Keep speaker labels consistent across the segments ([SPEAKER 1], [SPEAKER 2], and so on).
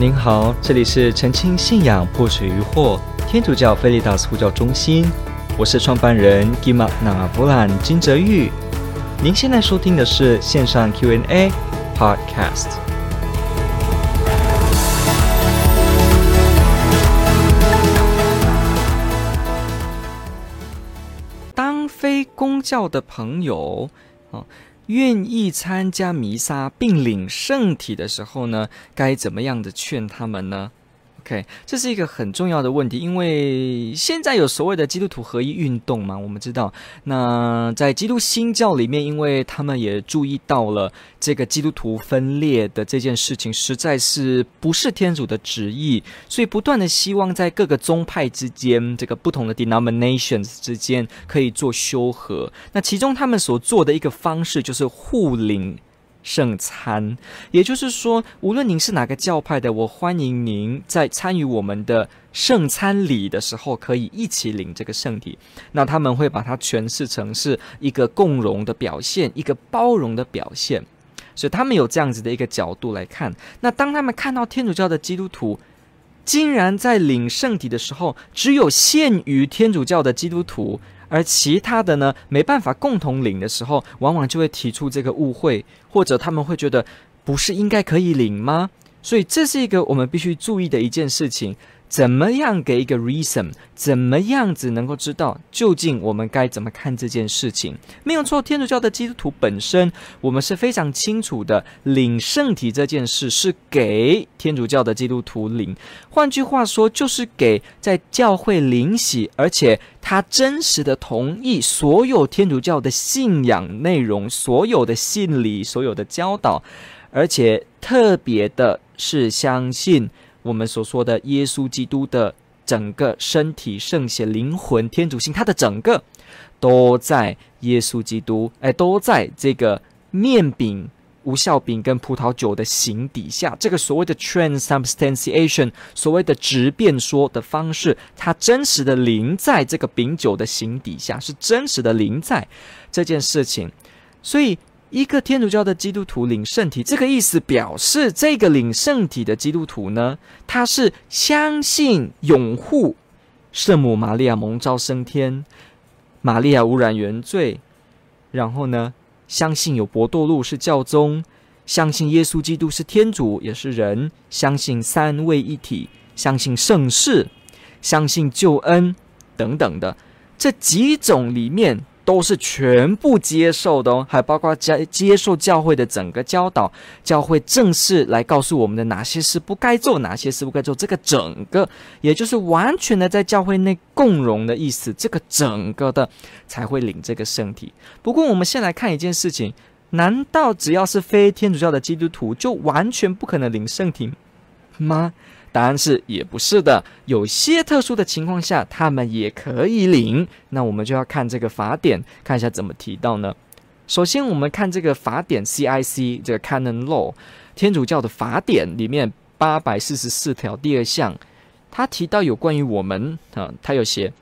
[SPEAKER 1] 您好，这里是澄清信仰破除疑惑天主教菲利达斯呼叫中心，我是创办人吉玛那弗兰金泽玉。您现在收听的是线上 Q&A Podcast。当非公教的朋友啊。愿意参加弥撒并领圣体的时候呢，该怎么样的劝他们呢？？OK，这是一个很重要的问题，因为现在有所谓的基督徒合一运动嘛，我们知道，那在基督新教里面，因为他们也注意到了这个基督徒分裂的这件事情，实在是不是天主的旨意，所以不断的希望在各个宗派之间，这个不同的 denominations 之间可以做修和。那其中他们所做的一个方式就是互领。圣餐，也就是说，无论您是哪个教派的，我欢迎您在参与我们的圣餐礼的时候，可以一起领这个圣体。那他们会把它诠释成是一个共融的表现，一个包容的表现，所以他们有这样子的一个角度来看。那当他们看到天主教的基督徒，竟然在领圣体的时候，只有限于天主教的基督徒。而其他的呢，没办法共同领的时候，往往就会提出这个误会，或者他们会觉得不是应该可以领吗？所以这是一个我们必须注意的一件事情。怎么样给一个 reason？怎么样子能够知道究竟我们该怎么看这件事情？没有错，天主教的基督徒本身，我们是非常清楚的，领圣体这件事是给天主教的基督徒领。换句话说，就是给在教会领洗，而且他真实的同意所有天主教的信仰内容、所有的信理、所有的教导，而且特别的是相信。我们所说的耶稣基督的整个身体、圣血、灵魂、天主性，它的整个都在耶稣基督，哎，都在这个面饼、无酵饼跟葡萄酒的形底下。这个所谓的 transubstantiation，所谓的直变说的方式，它真实的临在这个饼酒的形底下，是真实的临在这件事情，所以。一个天主教的基督徒领圣体，这个意思表示，这个领圣体的基督徒呢，他是相信拥护圣母玛利亚蒙召升天，玛利亚无染原罪，然后呢，相信有伯多禄是教宗，相信耶稣基督是天主也是人，相信三位一体，相信圣事，相信救恩等等的这几种里面。都是全部接受的哦，还包括接接受教会的整个教导，教会正式来告诉我们的哪些事不该做，哪些事不该做，这个整个也就是完全的在教会内共融的意思，这个整个的才会领这个圣体。不过我们先来看一件事情，难道只要是非天主教的基督徒就完全不可能领圣体吗？答案是也不是的，有些特殊的情况下，他们也可以领。那我们就要看这个法典，看一下怎么提到呢？首先，我们看这个法典 CIC 这个 Canon Law，天主教的法典里面八百四十四条第二项，他提到有关于我们啊，他有写。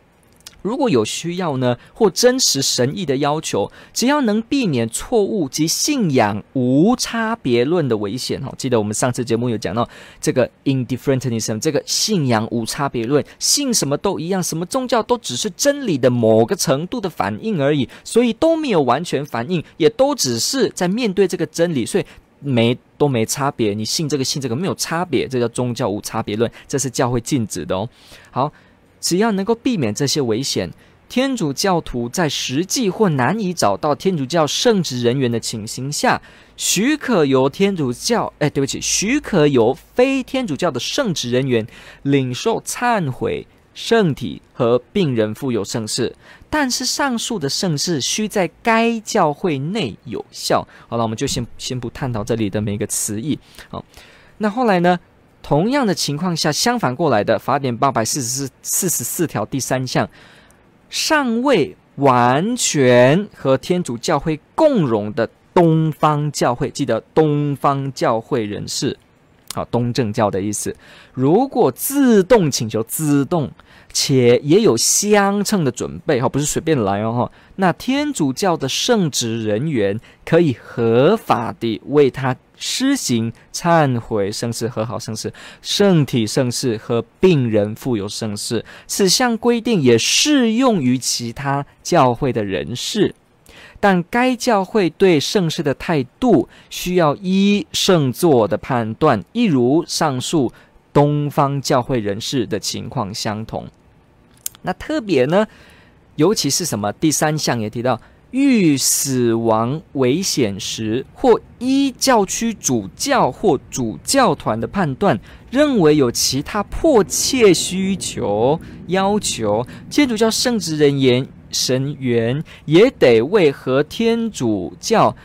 [SPEAKER 1] 如果有需要呢，或真实神意的要求，只要能避免错误及信仰无差别论的危险哈，记得我们上次节目有讲到这个 indifferentism，这个信仰无差别论，信什么都一样，什么宗教都只是真理的某个程度的反应而已，所以都没有完全反应，也都只是在面对这个真理，所以没都没差别。你信这个信这个没有差别，这叫宗教无差别论，这是教会禁止的哦。好。只要能够避免这些危险，天主教徒在实际或难以找到天主教圣职人员的情形下，许可由天主教，哎，对不起，许可由非天主教的圣职人员领受忏悔、圣体和病人富有圣事。但是上述的圣事需在该教会内有效。好了，我们就先先不探讨这里的每一个词义。好，那后来呢？同样的情况下，相反过来的法典八百四十四四十四条第三项，尚未完全和天主教会共融的东方教会，记得东方教会人士，好，东正教的意思。如果自动请求，自动且也有相称的准备哈，不是随便来哦哈。那天主教的圣职人员可以合法地为他施行忏悔圣事、和好圣事、圣体圣事和病人富有圣事。此项规定也适用于其他教会的人士，但该教会对圣事的态度需要依圣座的判断，一如上述东方教会人士的情况相同。那特别呢，尤其是什么？第三项也提到，遇死亡危险时，或依教区主教或主教团的判断，认为有其他迫切需求要求，天主教圣职人员神员也得为和天主教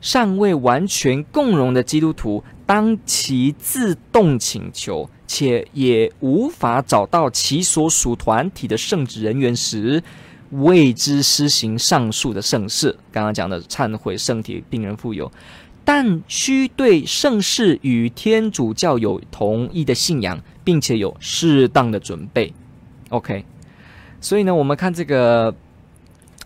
[SPEAKER 1] 尚未完全共融的基督徒，当其自动请求。且也无法找到其所属团体的圣职人员时，为之施行上述的圣事。刚刚讲的忏悔、圣体、病人富有，但需对圣事与天主教有同一的信仰，并且有适当的准备。OK，所以呢，我们看这个，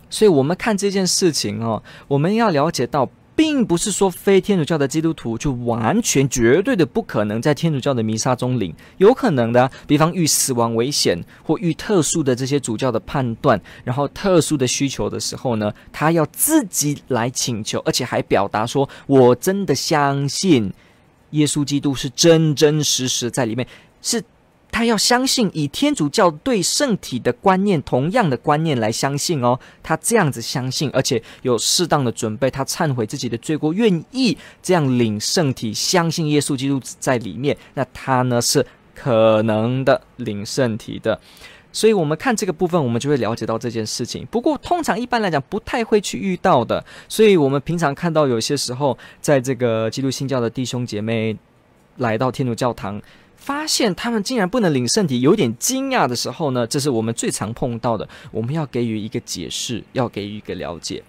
[SPEAKER 1] 所以我们看这件事情哦，我们要了解到。并不是说非天主教的基督徒就完全绝对的不可能在天主教的弥撒中领，有可能的，比方遇死亡危险或遇特殊的这些主教的判断，然后特殊的需求的时候呢，他要自己来请求，而且还表达说：“我真的相信耶稣基督是真真实实在里面是。”他要相信以天主教对圣体的观念同样的观念来相信哦，他这样子相信，而且有适当的准备，他忏悔自己的罪过，愿意这样领圣体，相信耶稣基督在里面，那他呢是可能的领圣体的。所以，我们看这个部分，我们就会了解到这件事情。不过，通常一般来讲不太会去遇到的。所以我们平常看到有些时候，在这个基督新教的弟兄姐妹来到天主教堂。发现他们竟然不能领圣体，有点惊讶的时候呢，这是我们最常碰到的。我们要给予一个解释，要给予一个了解。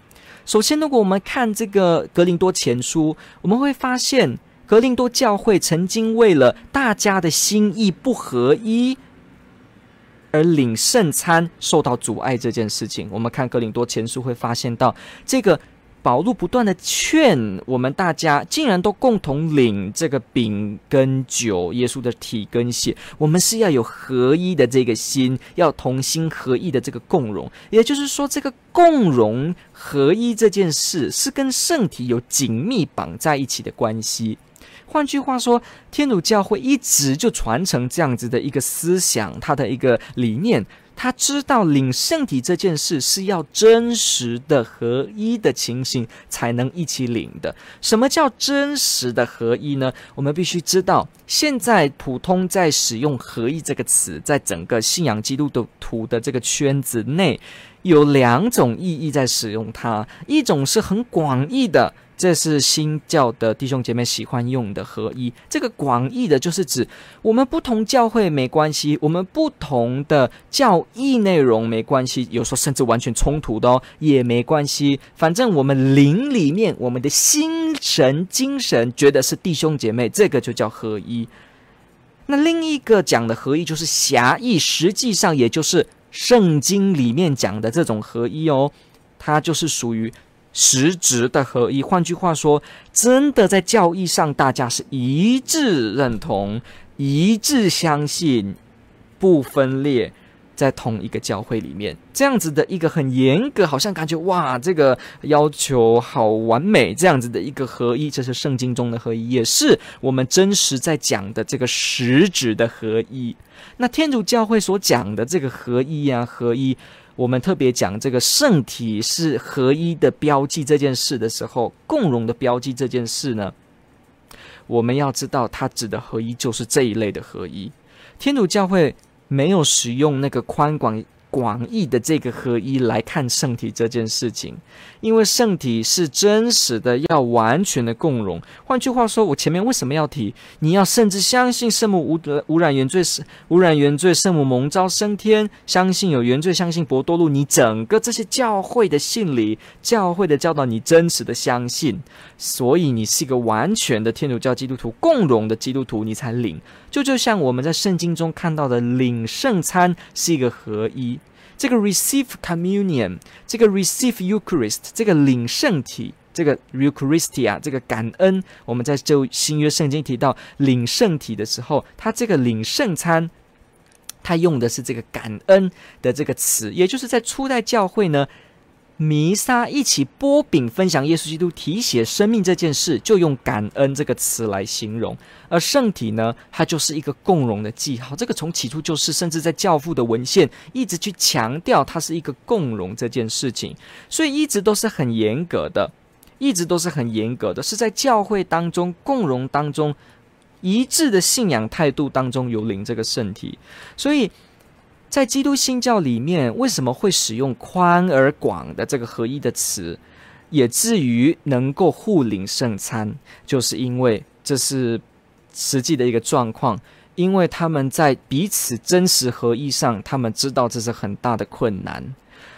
[SPEAKER 1] 首先，如果我们看这个格林多前书，我们会发现格林多教会曾经为了大家的心意不合一而领圣餐受到阻碍这件事情。我们看格林多前书会发现到这个。保禄不断的劝我们大家，竟然都共同领这个饼跟酒，耶稣的体跟血，我们是要有合一的这个心，要同心合意的这个共融。也就是说，这个共融合一这件事是跟圣体有紧密绑在一起的关系。换句话说，天主教会一直就传承这样子的一个思想，它的一个理念。他知道领圣体这件事是要真实的合一的情形才能一起领的。什么叫真实的合一呢？我们必须知道，现在普通在使用“合一”这个词，在整个信仰基督徒的这个圈子内，有两种意义在使用它。一种是很广义的。这是新教的弟兄姐妹喜欢用的合一。这个广义的，就是指我们不同教会没关系，我们不同的教义内容没关系，有时候甚至完全冲突的哦，也没关系。反正我们灵里面，我们的心神精神觉得是弟兄姐妹，这个就叫合一。那另一个讲的合一，就是狭义，实际上也就是圣经里面讲的这种合一哦，它就是属于。实质的合一，换句话说，真的在教义上，大家是一致认同、一致相信，不分裂，在同一个教会里面，这样子的一个很严格，好像感觉哇，这个要求好完美，这样子的一个合一，这是圣经中的合一，也是我们真实在讲的这个实质的合一。那天主教会所讲的这个合一啊，合一。我们特别讲这个圣体是合一的标记这件事的时候，共融的标记这件事呢，我们要知道它指的合一就是这一类的合一。天主教会没有使用那个宽广广义的这个合一来看圣体这件事情，因为圣体是真实的，要完全的共融。换句话说，我前面为什么要提？你要甚至相信圣母无无染原罪，无染原罪，圣母蒙召升天，相信有原罪，相信博多路，你整个这些教会的信理、教会的教导，你真实的相信，所以你是一个完全的天主教基督徒，共融的基督徒，你才领。就就像我们在圣经中看到的，领圣餐是一个合一。这个 receive communion，这个 receive Eucharist，这个领圣体，这个 Eucharistia，这个感恩，我们在旧新约圣经提到领圣体的时候，他这个领圣餐，他用的是这个感恩的这个词，也就是在初代教会呢。弥撒一起擘饼分享耶稣基督体血生命这件事，就用感恩这个词来形容。而圣体呢，它就是一个共融的记号。这个从起初就是，甚至在教父的文献一直去强调它是一个共融这件事情，所以一直都是很严格的，一直都是很严格的，是在教会当中共融当中一致的信仰态度当中有领这个圣体，所以。在基督新教里面，为什么会使用宽而广的这个合一的词，也至于能够互领圣餐，就是因为这是实际的一个状况，因为他们在彼此真实合一上，他们知道这是很大的困难，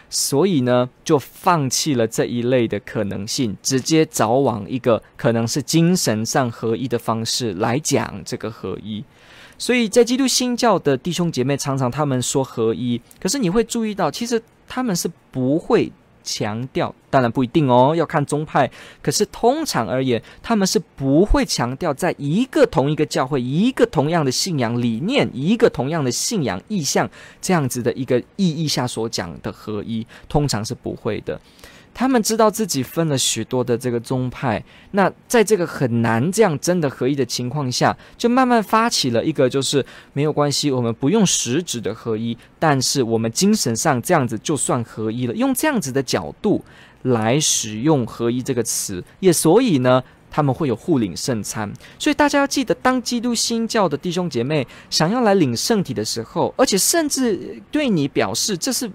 [SPEAKER 1] 所以呢，就放弃了这一类的可能性，直接找往一个可能是精神上合一的方式来讲这个合一。所以在基督新教的弟兄姐妹，常常他们说合一，可是你会注意到，其实他们是不会强调，当然不一定哦，要看宗派。可是通常而言，他们是不会强调，在一个同一个教会，一个同样的信仰理念，一个同样的信仰意向这样子的一个意义下所讲的合一，通常是不会的。他们知道自己分了许多的这个宗派，那在这个很难这样真的合一的情况下，就慢慢发起了一个，就是没有关系，我们不用实质的合一，但是我们精神上这样子就算合一了，用这样子的角度来使用合一这个词，也所以呢，他们会有互领圣餐。所以大家要记得，当基督新教的弟兄姐妹想要来领圣体的时候，而且甚至对你表示这是。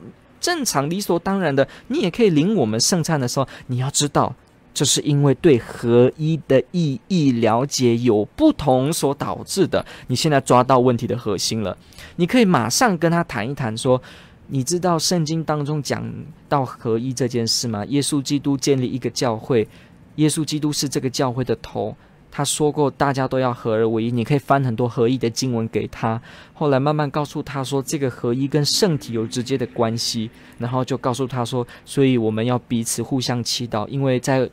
[SPEAKER 1] 正常理所当然的，你也可以领我们圣餐的时候，你要知道，这是因为对合一的意义了解有不同所导致的。你现在抓到问题的核心了，你可以马上跟他谈一谈，说，你知道圣经当中讲到合一这件事吗？耶稣基督建立一个教会，耶稣基督是这个教会的头。他说过，大家都要合而为一。你可以翻很多合一的经文给他。后来慢慢告诉他说，这个合一跟圣体有直接的关系。然后就告诉他说，所以我们要彼此互相祈祷，因为在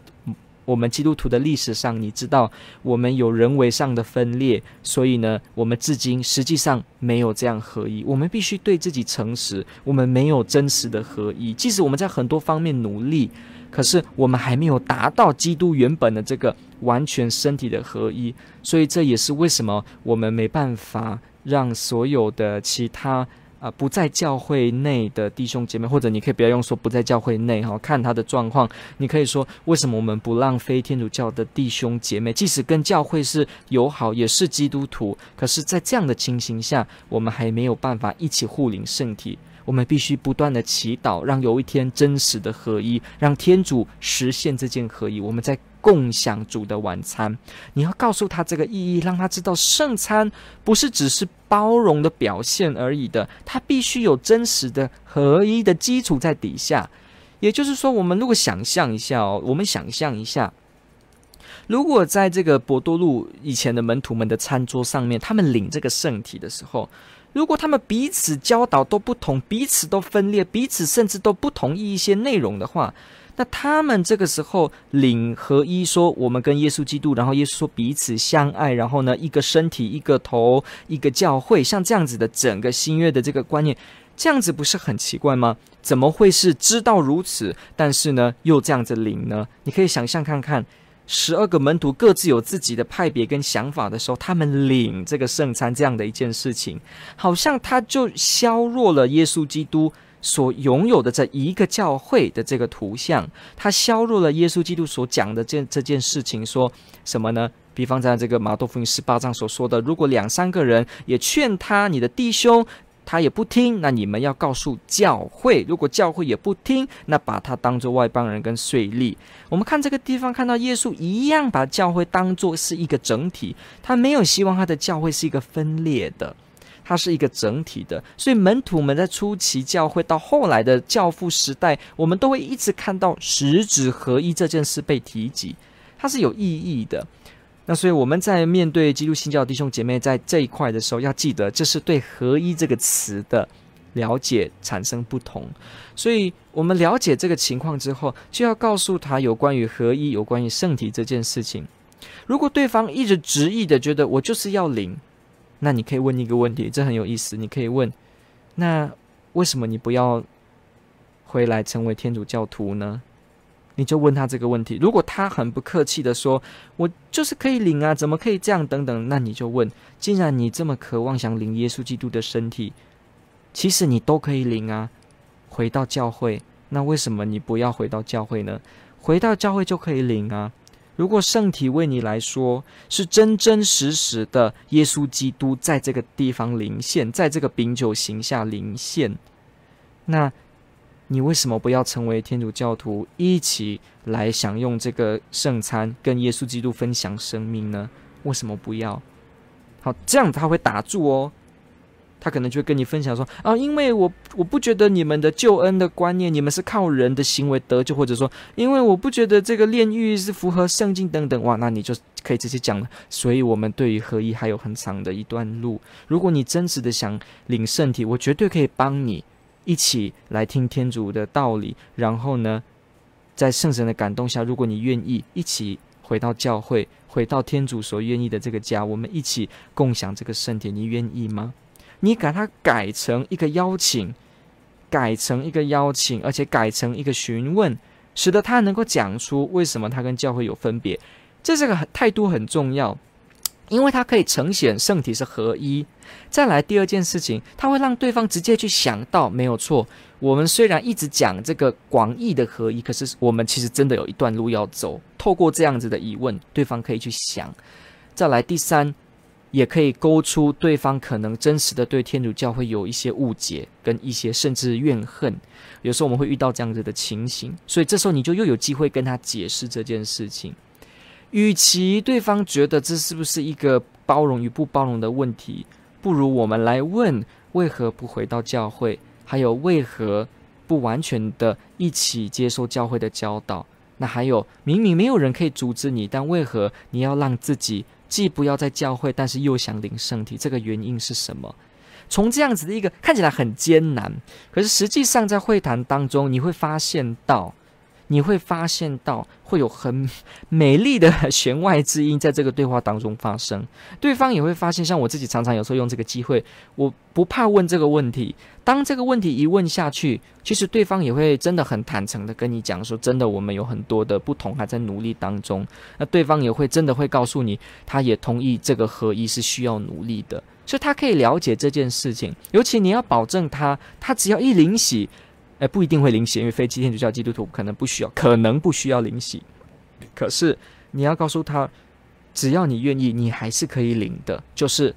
[SPEAKER 1] 我们基督徒的历史上，你知道我们有人为上的分裂，所以呢，我们至今实际上没有这样合一。我们必须对自己诚实，我们没有真实的合一。即使我们在很多方面努力。可是我们还没有达到基督原本的这个完全身体的合一，所以这也是为什么我们没办法让所有的其他啊、不在教会内的弟兄姐妹，或者你可以不要用说不在教会内哈，看他的状况，你可以说为什么我们不让非天主教的弟兄姐妹，即使跟教会是友好，也是基督徒，可是，在这样的情形下，我们还没有办法一起护领圣体。我们必须不断的祈祷，让有一天真实的合一，让天主实现这件合一。我们在共享主的晚餐，你要告诉他这个意义，让他知道圣餐不是只是包容的表现而已的，它必须有真实的合一的基础在底下。也就是说，我们如果想象一下哦，我们想象一下，如果在这个伯多禄以前的门徒们的餐桌上面，他们领这个圣体的时候。如果他们彼此教导都不同，彼此都分裂，彼此甚至都不同意一些内容的话，那他们这个时候领合一，说我们跟耶稣基督，然后耶稣说彼此相爱，然后呢，一个身体，一个头，一个教会，像这样子的整个新约的这个观念，这样子不是很奇怪吗？怎么会是知道如此，但是呢又这样子领呢？你可以想象看看。十二个门徒各自有自己的派别跟想法的时候，他们领这个圣餐这样的一件事情，好像他就削弱了耶稣基督所拥有的这一个教会的这个图像，他削弱了耶稣基督所讲的这这件事情，说什么呢？比方在这个马窦福音十八章所说的，如果两三个人也劝他，你的弟兄。他也不听，那你们要告诉教会。如果教会也不听，那把他当作外邦人跟税吏。我们看这个地方，看到耶稣一样把教会当作是一个整体，他没有希望他的教会是一个分裂的，它是一个整体的。所以门徒们在初期教会到后来的教父时代，我们都会一直看到十指合一这件事被提及，它是有意义的。那所以我们在面对基督新教弟兄姐妹在这一块的时候，要记得这是对“合一”这个词的了解产生不同。所以我们了解这个情况之后，就要告诉他有关于合一、有关于圣体这件事情。如果对方一直执意的觉得我就是要灵，那你可以问一个问题，这很有意思。你可以问：那为什么你不要回来成为天主教徒呢？你就问他这个问题，如果他很不客气的说：“我就是可以领啊，怎么可以这样？”等等，那你就问：“既然你这么渴望想领耶稣基督的身体，其实你都可以领啊，回到教会，那为什么你不要回到教会呢？回到教会就可以领啊。如果圣体为你来说是真真实实的耶稣基督在这个地方临现，在这个饼酒形下临现，那。”你为什么不要成为天主教徒，一起来享用这个圣餐，跟耶稣基督分享生命呢？为什么不要？好，这样他会打住哦。他可能就会跟你分享说啊，因为我我不觉得你们的救恩的观念，你们是靠人的行为得救，或者说，因为我不觉得这个炼狱是符合圣经等等。哇，那你就可以直接讲了。所以，我们对于合一还有很长的一段路。如果你真实的想领圣体，我绝对可以帮你。一起来听天主的道理，然后呢，在圣神的感动下，如果你愿意，一起回到教会，回到天主所愿意的这个家，我们一起共享这个圣体，你愿意吗？你把它改成一个邀请，改成一个邀请，而且改成一个询问，使得他能够讲出为什么他跟教会有分别，这是个态度很重要。因为它可以呈现圣体是合一。再来第二件事情，它会让对方直接去想到，没有错。我们虽然一直讲这个广义的合一，可是我们其实真的有一段路要走。透过这样子的疑问，对方可以去想。再来第三，也可以勾出对方可能真实的对天主教会有一些误解，跟一些甚至怨恨。有时候我们会遇到这样子的情形，所以这时候你就又有机会跟他解释这件事情。与其对方觉得这是不是一个包容与不包容的问题，不如我们来问：为何不回到教会？还有为何不完全的一起接受教会的教导？那还有，明明没有人可以阻止你，但为何你要让自己既不要在教会，但是又想领圣体？这个原因是什么？从这样子的一个看起来很艰难，可是实际上在会谈当中，你会发现到。你会发现到会有很美丽的弦外之音在这个对话当中发生，对方也会发现，像我自己常常有时候用这个机会，我不怕问这个问题。当这个问题一问下去，其实对方也会真的很坦诚的跟你讲说，真的我们有很多的不同，还在努力当中。那对方也会真的会告诉你，他也同意这个合一是需要努力的，所以他可以了解这件事情。尤其你要保证他，他只要一领洗。哎，不一定会领洗，因为非基天主教基督徒可能不需要，可能不需要领洗。可是你要告诉他，只要你愿意，你还是可以领的，就是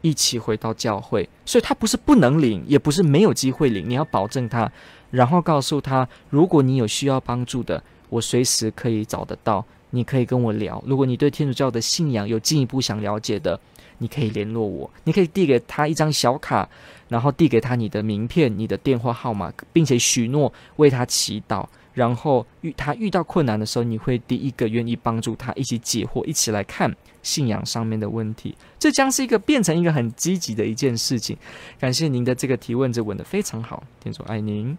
[SPEAKER 1] 一起回到教会。所以他不是不能领，也不是没有机会领。你要保证他，然后告诉他，如果你有需要帮助的，我随时可以找得到，你可以跟我聊。如果你对天主教的信仰有进一步想了解的，你可以联络我，你可以递给他一张小卡，然后递给他你的名片、你的电话号码，并且许诺为他祈祷。然后遇他遇到困难的时候，你会第一个愿意帮助他，一起解惑，一起来看信仰上面的问题。这将是一个变成一个很积极的一件事情。感谢您的这个提问，这问得非常好，天主爱您。